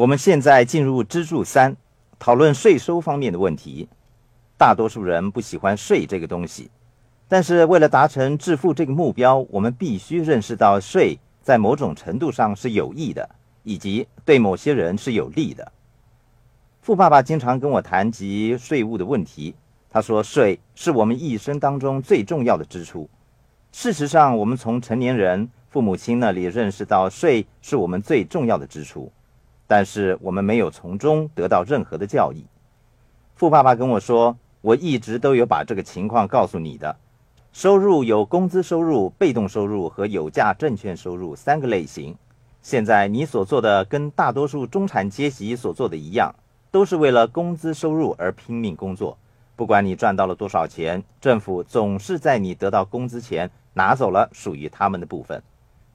我们现在进入支柱三，讨论税收方面的问题。大多数人不喜欢税这个东西，但是为了达成致富这个目标，我们必须认识到税在某种程度上是有益的，以及对某些人是有利的。富爸爸经常跟我谈及税务的问题，他说税是我们一生当中最重要的支出。事实上，我们从成年人父母亲那里认识到税是我们最重要的支出，但是我们没有从中得到任何的教益。富爸爸跟我说。我一直都有把这个情况告诉你的。收入有工资收入、被动收入和有价证券收入三个类型。现在你所做的跟大多数中产阶级所做的一样，都是为了工资收入而拼命工作。不管你赚到了多少钱，政府总是在你得到工资前拿走了属于他们的部分。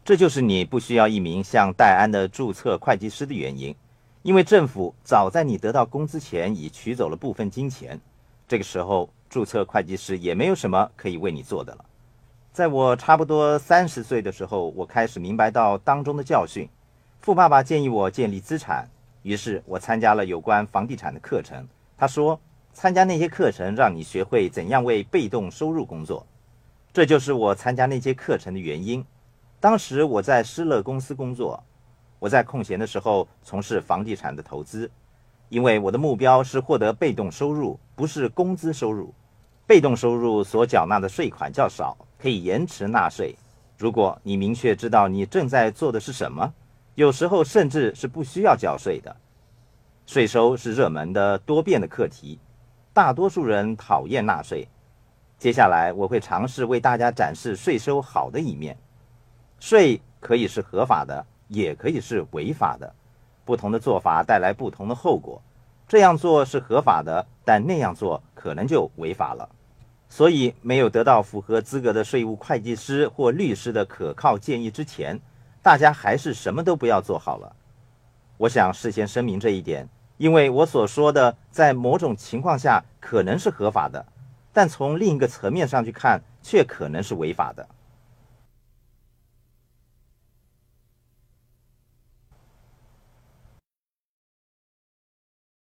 这就是你不需要一名像戴安的注册会计师的原因，因为政府早在你得到工资前已取走了部分金钱。这个时候，注册会计师也没有什么可以为你做的了。在我差不多三十岁的时候，我开始明白到当中的教训。富爸爸建议我建立资产，于是我参加了有关房地产的课程。他说，参加那些课程让你学会怎样为被动收入工作。这就是我参加那些课程的原因。当时我在施乐公司工作，我在空闲的时候从事房地产的投资。因为我的目标是获得被动收入，不是工资收入。被动收入所缴纳的税款较少，可以延迟纳税。如果你明确知道你正在做的是什么，有时候甚至是不需要缴税的。税收是热门的多变的课题，大多数人讨厌纳税。接下来我会尝试为大家展示税收好的一面。税可以是合法的，也可以是违法的。不同的做法带来不同的后果，这样做是合法的，但那样做可能就违法了。所以，没有得到符合资格的税务会计师或律师的可靠建议之前，大家还是什么都不要做好了。我想事先声明这一点，因为我所说的在某种情况下可能是合法的，但从另一个层面上去看，却可能是违法的。